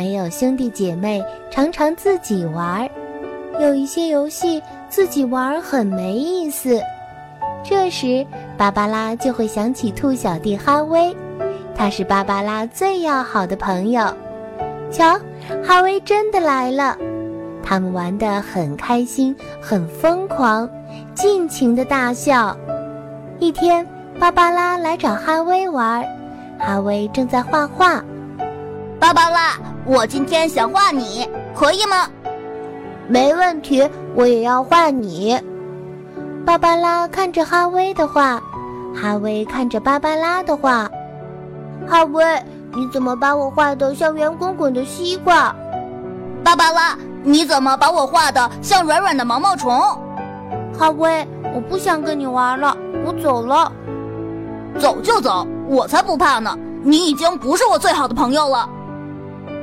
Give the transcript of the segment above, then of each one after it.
没有兄弟姐妹，常常自己玩儿。有一些游戏自己玩儿很没意思。这时，芭芭拉就会想起兔小弟哈威，他是芭芭拉最要好的朋友。瞧，哈威真的来了。他们玩得很开心，很疯狂，尽情的大笑。一天，芭芭拉来找哈威玩，哈威正在画画。芭芭拉，我今天想画你，可以吗？没问题，我也要画你。芭芭拉看着哈威的画，哈威看着芭芭拉的画。哈威，你怎么把我画的像圆滚滚的西瓜？芭芭拉，你怎么把我画的像软软的毛毛虫？哈威，我不想跟你玩了，我走了。走就走，我才不怕呢！你已经不是我最好的朋友了。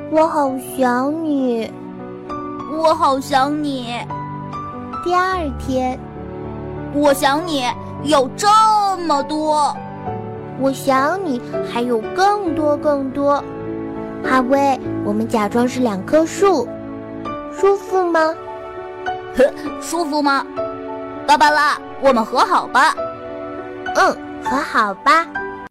我好想你，我好想你。第二天，我想你有这么多，我想你还有更多更多。哈威，我们假装是两棵树，舒服吗？呵，舒服吗？芭芭拉，我们和好吧。嗯，和好吧。